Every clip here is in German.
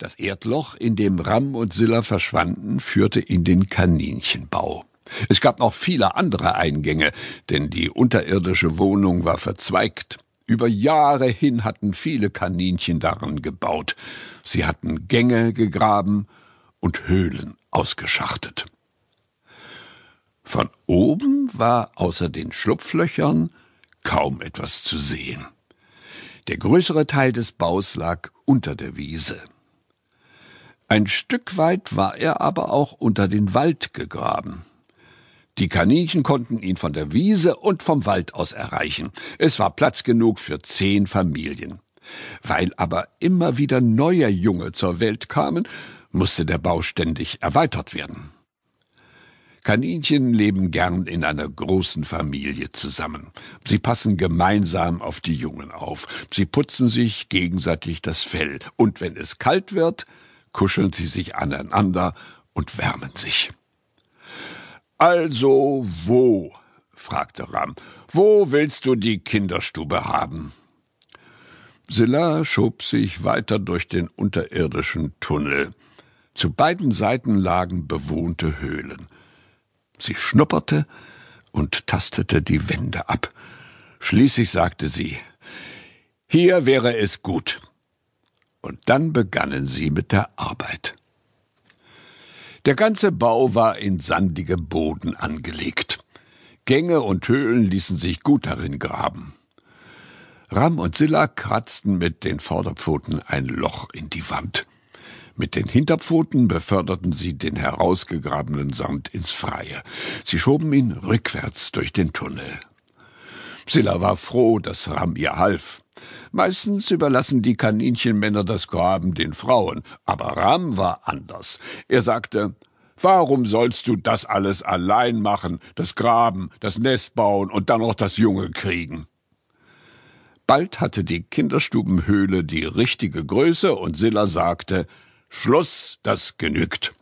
Das Erdloch, in dem Ram und Silla verschwanden, führte in den Kaninchenbau. Es gab noch viele andere Eingänge, denn die unterirdische Wohnung war verzweigt. Über Jahre hin hatten viele Kaninchen daran gebaut. Sie hatten Gänge gegraben und Höhlen ausgeschachtet. Von oben war außer den Schlupflöchern kaum etwas zu sehen. Der größere Teil des Baus lag unter der Wiese. Ein Stück weit war er aber auch unter den Wald gegraben. Die Kaninchen konnten ihn von der Wiese und vom Wald aus erreichen. Es war Platz genug für zehn Familien. Weil aber immer wieder neue Junge zur Welt kamen, musste der Bau ständig erweitert werden. Kaninchen leben gern in einer großen Familie zusammen. Sie passen gemeinsam auf die Jungen auf. Sie putzen sich gegenseitig das Fell. Und wenn es kalt wird, kuscheln sie sich aneinander und wärmen sich. Also wo? fragte Ram. Wo willst du die Kinderstube haben? Silla schob sich weiter durch den unterirdischen Tunnel. Zu beiden Seiten lagen bewohnte Höhlen. Sie schnupperte und tastete die Wände ab. Schließlich sagte sie Hier wäre es gut und dann begannen sie mit der Arbeit. Der ganze Bau war in sandigem Boden angelegt. Gänge und Höhlen ließen sich gut darin graben. Ram und Silla kratzten mit den Vorderpfoten ein Loch in die Wand. Mit den Hinterpfoten beförderten sie den herausgegrabenen Sand ins Freie. Sie schoben ihn rückwärts durch den Tunnel. Silla war froh, dass Ram ihr half. Meistens überlassen die Kaninchenmänner das Graben den Frauen, aber Ram war anders. Er sagte, Warum sollst du das alles allein machen, das Graben, das Nest bauen und dann noch das Junge kriegen? Bald hatte die Kinderstubenhöhle die richtige Größe und Silla sagte, Schluss, das genügt.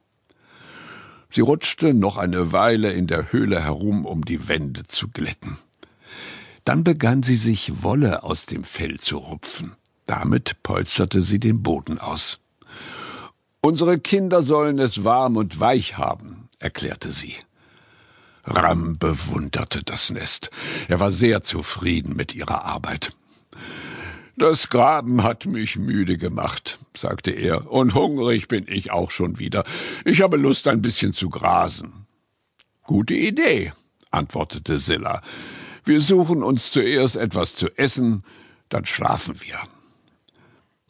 Sie rutschte noch eine Weile in der Höhle herum, um die Wände zu glätten. Dann begann sie sich Wolle aus dem Fell zu rupfen. Damit polsterte sie den Boden aus. Unsere Kinder sollen es warm und weich haben, erklärte sie. Ram bewunderte das Nest. Er war sehr zufrieden mit ihrer Arbeit. Das Graben hat mich müde gemacht, sagte er, und hungrig bin ich auch schon wieder. Ich habe Lust, ein bisschen zu grasen. Gute Idee, antwortete Silla. Wir suchen uns zuerst etwas zu essen, dann schlafen wir.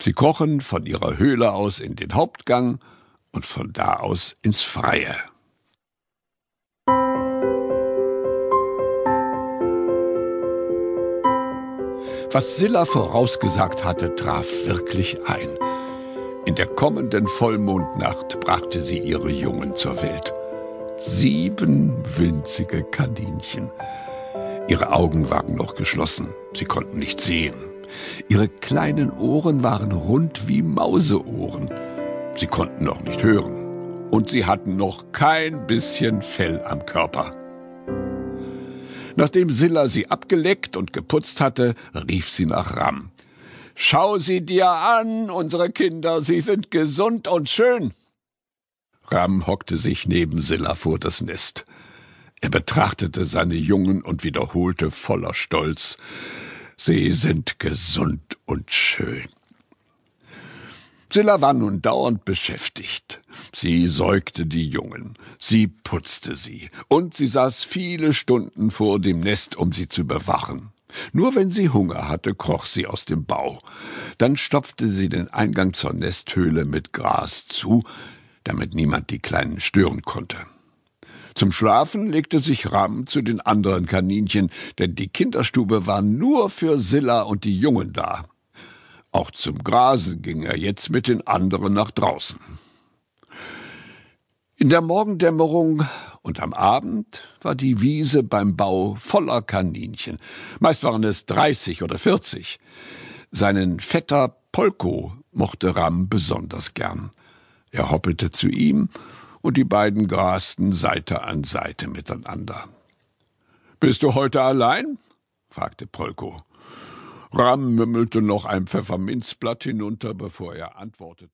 Sie krochen von ihrer Höhle aus in den Hauptgang und von da aus ins Freie. Was Silla vorausgesagt hatte, traf wirklich ein. In der kommenden Vollmondnacht brachte sie ihre Jungen zur Welt. Sieben winzige Kaninchen. Ihre Augen waren noch geschlossen, sie konnten nicht sehen. Ihre kleinen Ohren waren rund wie Mauseohren. Sie konnten noch nicht hören. Und sie hatten noch kein bisschen Fell am Körper. Nachdem Silla sie abgeleckt und geputzt hatte, rief sie nach Ram. Schau sie dir an, unsere Kinder, sie sind gesund und schön. Ram hockte sich neben Silla vor das Nest. Er betrachtete seine Jungen und wiederholte voller Stolz Sie sind gesund und schön. Silla war nun dauernd beschäftigt. Sie säugte die Jungen, sie putzte sie, und sie saß viele Stunden vor dem Nest, um sie zu bewachen. Nur wenn sie Hunger hatte, kroch sie aus dem Bau. Dann stopfte sie den Eingang zur Nesthöhle mit Gras zu, damit niemand die Kleinen stören konnte. Zum Schlafen legte sich Ram zu den anderen Kaninchen, denn die Kinderstube war nur für Silla und die Jungen da. Auch zum Grasen ging er jetzt mit den anderen nach draußen. In der Morgendämmerung und am Abend war die Wiese beim Bau voller Kaninchen. Meist waren es dreißig oder vierzig. Seinen Vetter Polko mochte Ram besonders gern. Er hoppelte zu ihm und die beiden grasten Seite an Seite miteinander. Bist du heute allein? fragte Polko. Ram mümmelte noch ein Pfefferminzblatt hinunter, bevor er antwortete.